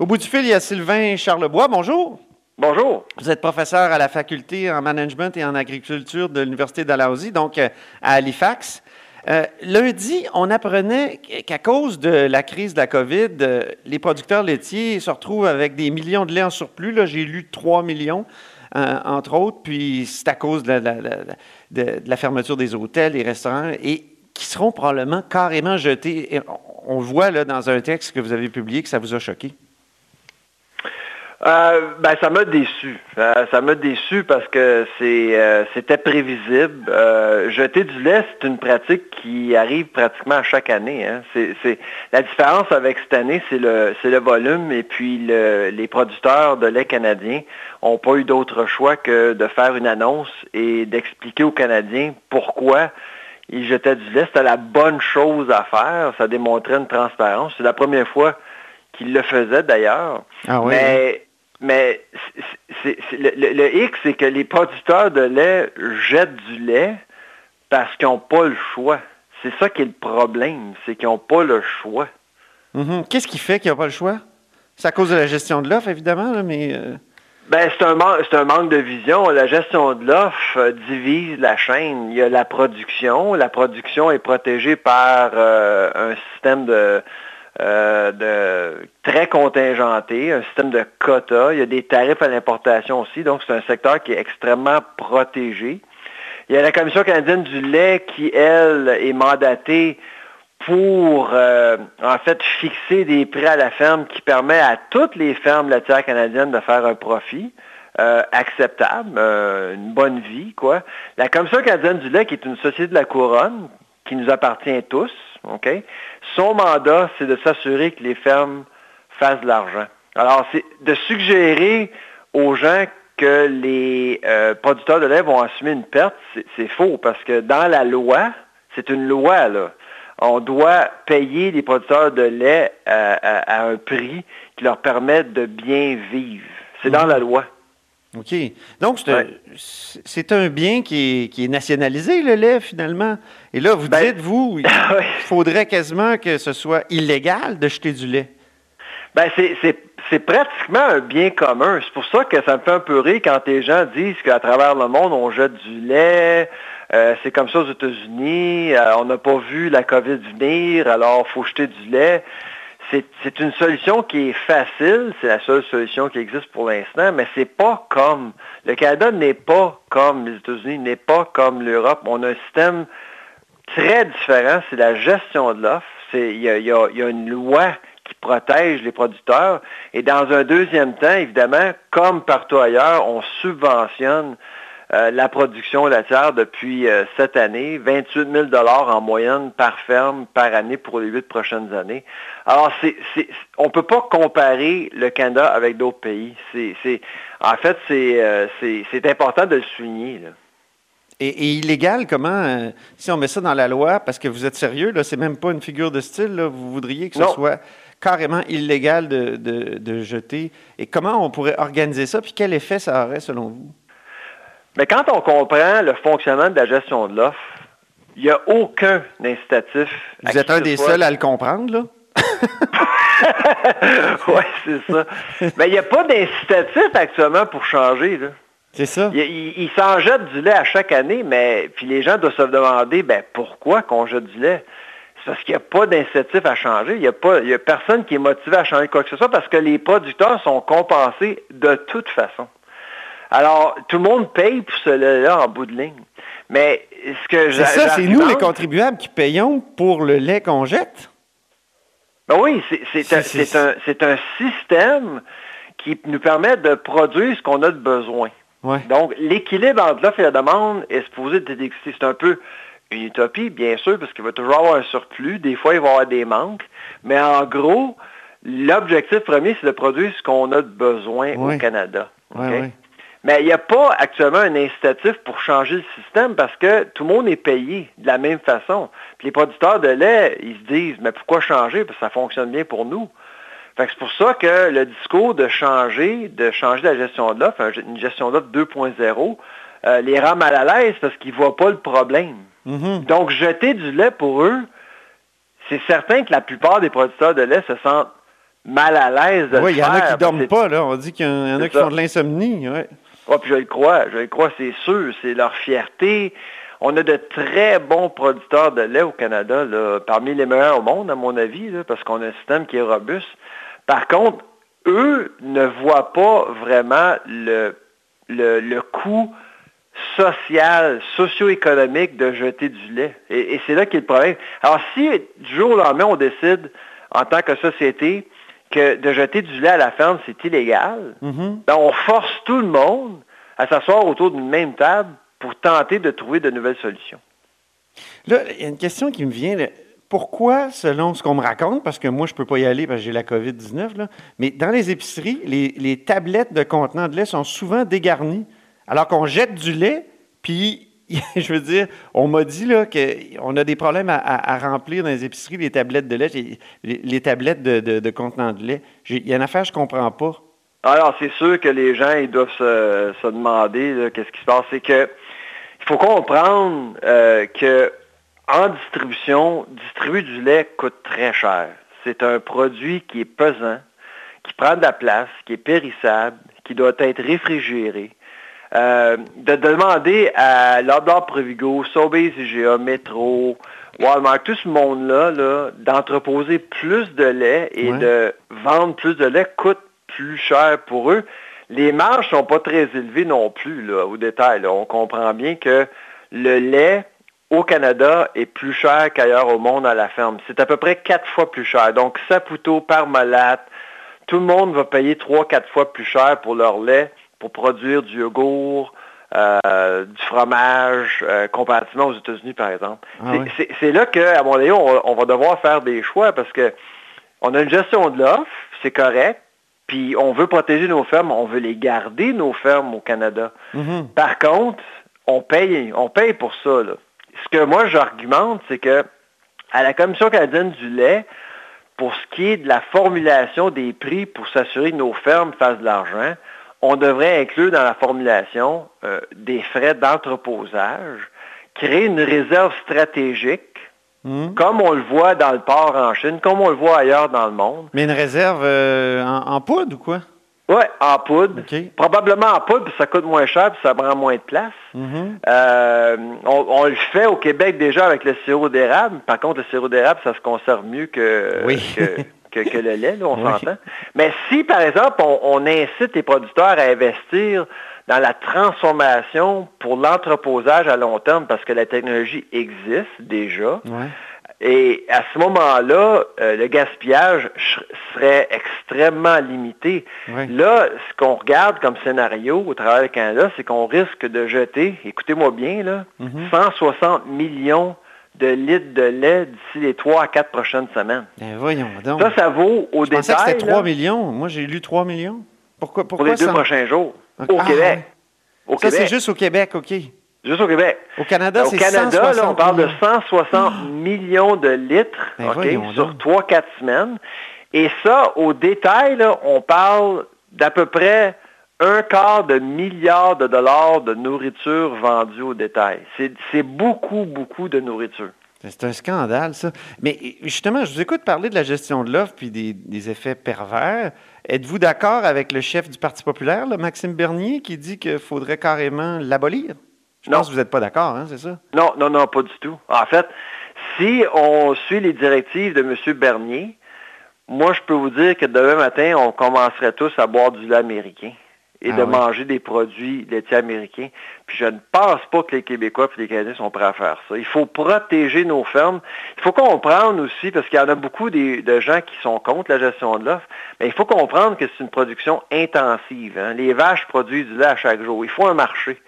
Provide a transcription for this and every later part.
Au bout du fil, il y a Sylvain Charlebois. Bonjour. Bonjour. Vous êtes professeur à la faculté en management et en agriculture de l'Université d'Alhousie, donc euh, à Halifax. Euh, lundi, on apprenait qu'à cause de la crise de la COVID, euh, les producteurs laitiers se retrouvent avec des millions de lait en surplus. Là, j'ai lu 3 millions, entre autres, puis c'est à cause de la, fermeture des hôtels, des restaurants, et qui seront probablement carrément jetés. on voit là, dans un texte que vous avez publié que ça vous a choqué. Euh, ben, ça m'a déçu. Euh, ça m'a déçu parce que c'est, euh, c'était prévisible. jeter du lait, c'est une pratique qui arrive pratiquement à chaque année. Hein. C'est, la différence avec cette année, c'est le, c'est le volume et puis les producteurs de lait canadien n'ont pas eu d'autre choix que de faire une annonce et d'expliquer aux Canadiens pourquoi ils jetaient du lait. C'était la bonne chose à faire. Ça démontrait une transparence. C'est la première fois qu'ils le faisaient d'ailleurs. Ah Mais mais le, X, c'est que les producteurs de lait jettent du lait parce qu'ils n'ont pas le choix. C'est ça qui est le problème, c'est qu'ils n'ont pas le choix. Mm-hmm. Qu'est-ce qui fait qu'ils n'ont pas le choix? C'est à cause de la gestion de l'offre, évidemment, mais... Euh, ben, c'est un, un, manque de vision. La gestion de l'offre euh, divise la chaîne. Il y a la production. La production est protégée par euh, un système de, euh, de, très contingenté, un système de quotas. Il y a des tarifs à l'importation aussi, donc c'est un secteur qui est extrêmement protégé. Il y a la Commission canadienne du lait qui, elle, est mandatée pour, euh, en fait, fixer des prix à la ferme qui permet à toutes les fermes laitières canadiennes de faire un profit. Euh, acceptable, une bonne vie, quoi. La Commission canadienne du lait, qui est une société de la couronne, qui nous appartient tous, Son mandat, c'est de s'assurer que les fermes fassent de l'argent. Alors, c'est de suggérer aux gens que les euh, producteurs de lait vont assumer une perte, c'est faux, parce que dans la loi, c'est une loi, là. On doit payer les producteurs de lait à, un prix qui leur permette de bien vivre. C'est dans la loi. OK. Donc, c'est un, bien qui est, nationalisé, le lait, finalement. Et là, vous ben, dites, vous, il faudrait quasiment que ce soit illégal de jeter du lait. Ben, c'est pratiquement un bien commun. C'est pour ça que ça me fait un peu rire quand les gens disent qu'à travers le monde, on jette du lait. Euh, c'est comme ça aux États-Unis. Euh, on n'a pas vu la COVID venir, alors il faut jeter du lait c'est une solution qui est facile, c'est la seule solution qui existe pour l'instant, mais c'est pas comme le Canada n'est pas comme les États-Unis, n'est pas comme l'Europe. On a un système très différent, c'est la gestion de l'offre. Il y, y a, une loi qui protège les producteurs. Et dans un deuxième temps, évidemment, comme partout ailleurs, on subventionne euh, la production laitière depuis euh, cette année, 28 000 en moyenne par ferme par année pour les huit prochaines années. Alors, on ne peut pas comparer le Canada avec d'autres pays. en fait, euh, c'est, important de le souligner. Et, illégal, comment, si on met ça dans la loi, parce que vous êtes sérieux, là, c'est même pas une figure de style, vous voudriez que ce soit carrément illégal de, de, jeter. Et comment on pourrait organiser ça, puis quel effet ça aurait selon vous? Mais quand on comprend le fonctionnement de la gestion de l'offre, il n'y a aucun incitatif. Vous êtes un des seuls à le comprendre, là? oui, c'est ça. Mais il n'y a pas d'incitatif actuellement pour changer. Là. C'est ça. Il, s'en jette du lait à chaque année, mais puis les gens doivent se demander ben, pourquoi qu'on jette du lait? C'est parce qu'il n'y a pas d'incitatif à changer. Il n'y a, a personne qui est motivé à changer quoi que ce soit parce que les producteurs sont compensés de toute façon. Alors, tout le monde paye pour cela en bout de ligne. Mais ce que C'est ça, c'est nous les contribuables qui payons pour le lait qu'on jette? Ben oui, c'est un, un, système qui nous permet de produire ce qu'on a de besoin. Donc, l'équilibre entre l'offre et la demande est supposé d'exister. C'est un peu une utopie, bien sûr, parce qu'il va toujours avoir un surplus. Des fois, il va y avoir des manques. Mais en gros, l'objectif premier, c'est de produire ce qu'on a de besoin au Canada. Mais il n'y a pas actuellement un incitatif pour changer le système parce que tout le monde est payé de la même façon. Puis les producteurs de lait, ils se disent, mais pourquoi changer? Parce que ça fonctionne bien pour nous. c'est pour ça que le discours de changer, de changer la gestion de l'offre, une gestion d'offre 2.0, euh, les rend mal à l'aise parce qu'ils ne voient pas le problème. Mm-hmm. Donc, jeter du lait pour eux, c'est certain que la plupart des producteurs de lait se sentent mal à l'aise de Oui, le il y en a qui dorment parce que pas, là. On dit qu'il y en a qui ça. font de l'insomnie. Ouais. Ah, puis je le crois, je le crois, c'est sûr, c'est leur fierté. On a de très bons producteurs de lait au Canada, parmi les meilleurs au monde, à mon avis, parce qu'on a un système qui est robuste. Par contre, eux ne voient pas vraiment le, coût social, socio-économique de jeter du lait. Et, et c'est là qu'est le problème. Alors, si du jour au lendemain, on décide, en tant que société, que de jeter du lait à la ferme, c'est illégal, Mhm. ben, on force tout le monde à s'asseoir autour d'une même table pour tenter de trouver de nouvelles solutions. Là, il y a une question qui me vient. là. Pourquoi, selon ce qu'on me raconte, parce que moi, je ne peux pas y aller parce que j'ai la COVID-19, là, mais dans les épiceries, les, les tablettes de contenants de lait sont souvent dégarnies, alors qu'on jette du lait, puis, je veux dire, on m'a dit là, qu'on a des problèmes à, remplir dans les épiceries les tablettes de lait, les, tablettes de, de- de lait. Il y a une affaire que je ne comprends pas. Alors, c'est sûr que les gens, doivent se, demander qu'est-ce qui se passe. C'est que il faut comprendre euh, que distribution, distribuer du lait coûte très cher. C'est un produit qui est pesant, qui prend de la place, qui est périssable, qui doit être réfrigéré. Euh, de demander à Loblaw Provigo, Sobeys IGA, Metro, Walmart, tout ce monde-là, là, d'entreposer plus de lait et Ouais. de vendre plus de lait coûte plus cher pour eux. Les marges sont pas très élevées non plus là, au détail. là. On comprend bien que le lait au Canada est plus cher qu'ailleurs au monde à la ferme. C'est à peu près quatre fois plus cher. Donc, Saputo, Parmalat, tout le monde va payer trois, quatre fois plus cher pour leur lait pour produire du yogourt, euh, du fromage, euh, comparativement aux États-Unis, par exemple. Ah C'est- oui. là qu'à mon avis, on, on va devoir faire des choix parce que on a une gestion de l'offre, c'est correct, puis on veut protéger nos fermes, on veut les garder, nos fermes au Canada. Mhm. Par contre, on paye, on paye pour ça. là. Ce que moi j'argumente, c'est que à la Commission canadienne du lait, pour ce qui est de la formulation des prix pour s'assurer que nos fermes fassent de l'argent, on devrait inclure dans la formulation euh, des frais d'entreposage, créer une réserve stratégique, Mhm. comme on le voit dans le port en Chine, comme on le voit ailleurs dans le monde. Mais une réserve euh, en, en poudre ou quoi? Oui, en poudre. OK. Probablement en poudre, puis ça coûte moins cher, puis ça prend moins de place. Mhm. Euh, on, on le fait au Québec déjà avec le sirop d'érable. Par contre, le sirop d'érable, ça se conserve mieux que, Oui. que, que- que le lait, là, on Oui. s'entend. Mais si, par exemple, on, on incite les producteurs à investir dans la transformation pour l'entreposage à long terme, parce que la technologie existe déjà, et à ce moment-là, euh, le gaspillage serait extrêmement limité. Là, ce qu'on regarde comme scénario au travers du Canada, c'est qu'on risque de jeter, écoutez-moi bien, là, Mhm. 160 millions de litres de lait d'ici les 3 à 4 prochaines semaines. Ben voyons donc. Ça, ça vaut au Je pensais que détail c'était là, 3 millions. Moi, j'ai lu 3 millions. Pourquoi, pour pourquoi les deux ça? prochains jours au Ah, Québec. ouais. Au Ça, c'est juste au Québec, OK. Juste au Québec. Au Canada, Au c'est Canada, 160 là, on parle de millions. 160 millions de litres Ben ok, voyons sur donc. 3-4 semaines. Et ça, au détail, là, on parle d'à peu près un quart de milliard de dollars de nourriture vendue au détail. C'est beaucoup, beaucoup de nourriture. C'est un scandale, ça. Mais justement, je vous écoute parler de la gestion de l'offre puis des, des effets pervers. Êtes-vous d'accord avec le chef du Parti populaire, là, Maxime Bernier, qui dit qu'il faudrait carrément l'abolir? Je Non. pense que vous n'êtes pas d'accord, hein, c'est ça? Non, non, non, pas du tout. En fait, si on suit les directives de M. Bernier, moi, je peux vous dire que demain matin, on commencerait tous à boire du lait américain et Ah de oui. manger des produits laitiers américains. Puis je ne pense pas que les Québécois et les Canadiens sont prêts à faire ça. Il faut protéger nos fermes. Il faut comprendre aussi, parce qu'il y en a beaucoup des- de gens qui sont contre la gestion de l'offre, mais il faut comprendre que c'est une production intensive. hein. Les vaches produisent du lait à chaque jour. Il faut un marché.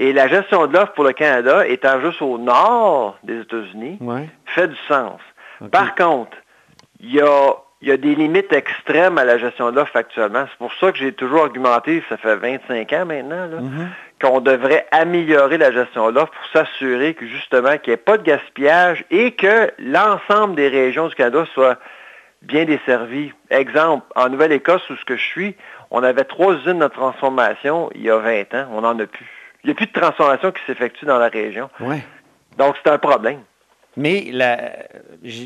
Et la gestion de l'offre pour le Canada, étant juste au nord des États-Unis, fait du sens. Par contre, il y a, il y a des limites extrêmes à la gestion de l'offre actuellement. C'est pour ça que j'ai toujours argumenté, ça fait 25 ans maintenant, là, Mhm. qu'on devrait améliorer la gestion de l'offre pour s'assurer que justement qu'il n'y ait pas de gaspillage et que l'ensemble des régions du Canada soient bien desservies. Exemple, en Nouvelle-Écosse, où ce que je suis, on avait trois usines de transformation il y a 20 ans, on n'en a plus. Il n'y a plus de transformation qui s'effectue dans la région. Ouais. Donc, c'est un problème. Mais la,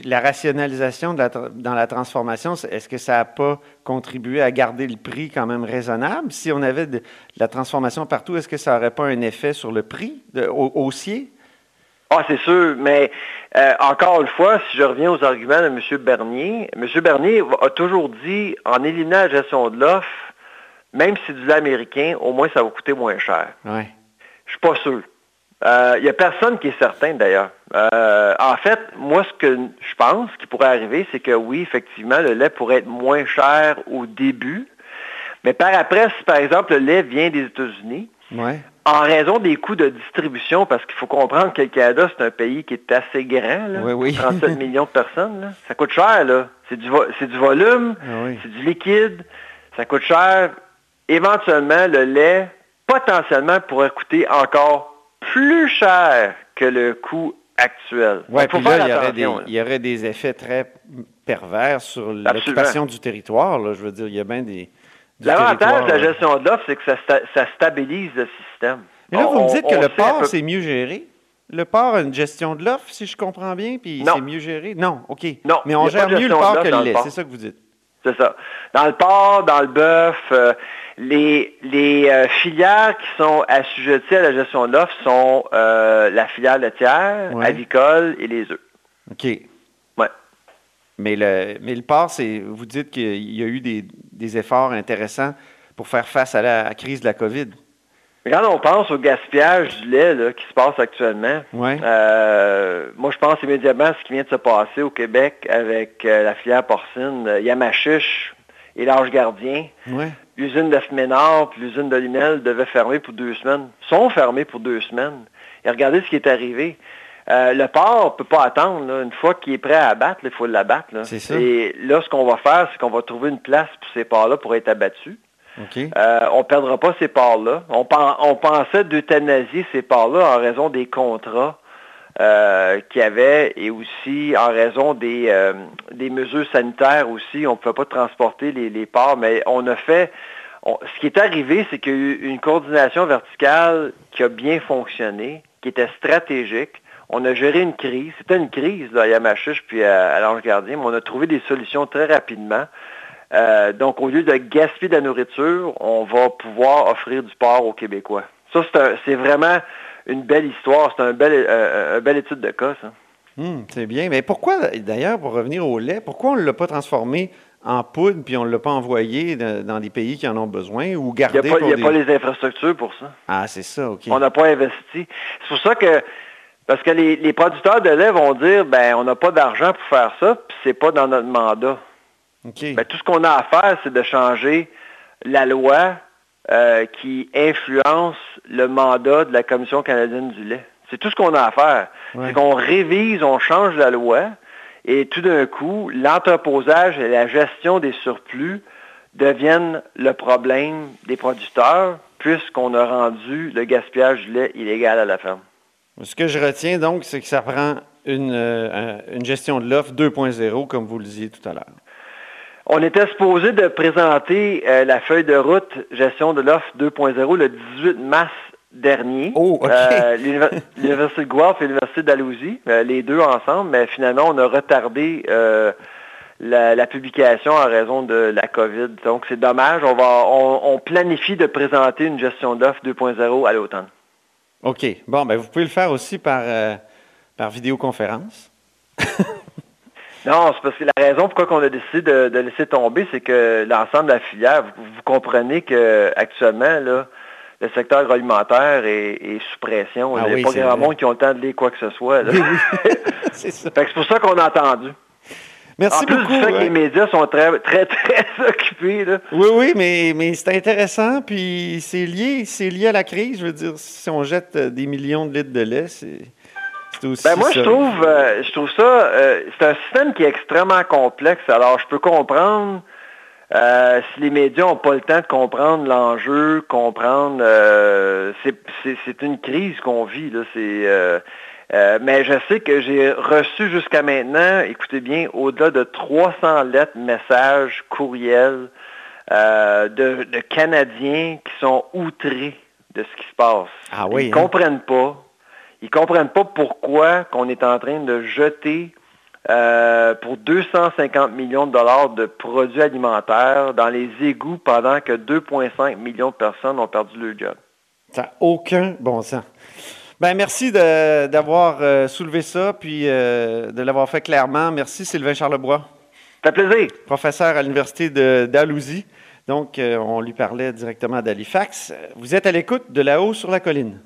la rationalisation dans la transformation, est-ce que ça n'a pas contribué à garder le prix quand même raisonnable? Si on avait de, la transformation partout, est-ce que ça n'aurait pas un effet sur le prix de, haussier? Ah, c'est sûr, mais euh, encore une fois, si je reviens aux arguments de M. Bernier, M. Bernier a toujours dit, en éliminant la gestion de l'offre, même si c'est du lait américain, au moins ça va coûter moins cher. Ouais. Je suis pas sûr. Il euh, n'y a personne qui est certain d'ailleurs. Euh, en fait, moi, ce que je pense qui pourrait arriver, c'est que oui, effectivement, le lait pourrait être moins cher au début. Mais par après, si par exemple le lait vient des États-Unis, en raison des coûts de distribution, parce qu'il faut comprendre que le Canada, c'est un pays qui est assez grand, là, 37 millions de personnes, ça coûte cher. là. C'est du, du volume, ah c'est du liquide, ça coûte cher. Éventuellement, le lait, potentiellement, pourrait coûter encore plus cher que le coût actuel. Oui, puis là, il y, aurait des, il y, aurait des, effets très pervers sur l'occupation du territoire. Là. Je veux dire, il y a bien des... L'avantage de la gestion de l'offre, c'est que ça, stabilise le système. Mais là, vous me dites que le port, c'est mieux géré? Le port a une gestion de l'offre, si je comprends bien, puis c'est mieux géré? Non, OK. Non, Mais on gère mieux le port que le lait, c'est ça que vous dites? C'est ça. Dans le porc, dans le bœuf, euh, les, les euh, filières qui sont assujetties à la gestion de l'offre sont euh, la filière laitière, avicole et les œufs. OK. Ouais. Mais le, mais le porc, vous dites qu'il y a eu des, des, efforts intéressants pour faire face à la crise de la COVID. Quand on pense au gaspillage du lait qui se passe actuellement, euh, moi je pense immédiatement à ce qui vient de se passer au Québec avec euh, la filière porcine Yamachiche et l'Ange Gardien. L'usine de Ménard et l'usine de Lunel devaient fermer pour deux semaines. sont fermés pour deux semaines. Et regardez ce qui est arrivé. le porc ne peut pas attendre. Une fois qu'il est prêt à abattre, il faut l'abattre. Et là, ce qu'on va faire, c'est qu'on va trouver une place pour ces porcs-là pour être abattus. Euh, on ne perdra pas ces parts-là. On, pensait d'euthanasier ces parts-là en raison des contrats euh, qu'il y avait et aussi en raison des, euh, mesures sanitaires aussi. On ne pouvait pas transporter les, les parts, mais on a fait... ce qui est arrivé, c'est qu'il y a eu une coordination verticale qui a bien fonctionné, qui était stratégique. On a géré une crise. C'était une crise à Yamachiche puis à, à l'Ange Gardien, mais on a trouvé des solutions très rapidement. Euh, donc, au lieu de gaspiller de la nourriture, on va pouvoir offrir du porc aux Québécois. Ça, c'est vraiment une belle histoire. C'est un bel, euh, belle étude de cas, ça. Hmm, c'est bien. Mais pourquoi, d'ailleurs, pour revenir au lait, pourquoi on ne l'a pas transformé en poudre puis on ne l'a pas envoyé dans des pays qui en ont besoin ou gardé Il n'y a, pas, les infrastructures pour ça. Ah, c'est ça, OK. On n'a pas investi. C'est pour ça que parce que les, les, producteurs de lait vont dire ben on n'a pas d'argent pour faire ça, puis c'est pas dans notre mandat. Ben, tout ce qu'on a à faire, c'est de changer la loi euh, qui influence le mandat de la Commission canadienne du lait. C'est tout ce qu'on a à faire. C'est qu'on révise, on change la loi, et tout d'un coup, l'entreposage et la gestion des surplus deviennent le problème des producteurs, puisqu'on a rendu le gaspillage du lait illégal à la ferme. Ce que je retiens donc, c'est que ça prend une, euh, une gestion de l'offre 2.0, comme vous le disiez tout à l'heure. On était supposé de présenter euh, la feuille de route gestion de l'offre 2.0 le 18 mars dernier. Oh, euh, L'Université de Guelph et l'Université d'Alousie, euh, les deux ensemble, mais finalement, on a retardé la, publication en raison de la COVID. Donc, c'est dommage. On, va, on, planifie de présenter une gestion d'offre 2.0 à l'automne. OK. Bon, ben vous pouvez le faire aussi par, par vidéoconférence. Non, c'est parce que la raison pourquoi on a décidé de, laisser tomber, c'est que l'ensemble de la filière, vous, comprenez qu'actuellement, là, le secteur agroalimentaire est, sous pression. Ah Il n'y a pas grand monde qui ont le temps de lire quoi que ce soit. c'est pour ça qu'on a entendu. Merci en plus beaucoup. Du fait que les médias sont très, très, très occupés. Oui, oui, mais, mais c'est intéressant, puis c'est lié, c'est lié à la crise. Je veux dire, si on jette des millions de litres de lait, c'est ben moi, je trouve, euh, je trouve ça, euh, c'est un système qui est extrêmement complexe. Alors, je peux comprendre euh, si les médias n'ont pas le temps de comprendre l'enjeu, comprendre, c'est une crise qu'on vit. Là, mais je sais que j'ai reçu jusqu'à maintenant, écoutez bien, au-delà de 300 lettres, messages, courriels de, de, Canadiens qui sont outrés de ce qui se passe. Ah oui, Ils ne hein? comprennent pas Ils ne comprennent pas pourquoi qu'on est en train de jeter euh, pour 250 millions de dollars de produits alimentaires dans les égouts pendant que 2,5 millions de personnes ont perdu leur job. Ça n'a aucun bon sens. Ben, merci d'avoir euh, soulevé ça, puis euh, de l'avoir fait clairement. Merci, Sylvain Charlebois. Ça fait plaisir. Professeur à l'Université d'Alousie. Donc, on lui parlait directement d'Halifax. Vous êtes à l'écoute de là-haut sur la colline.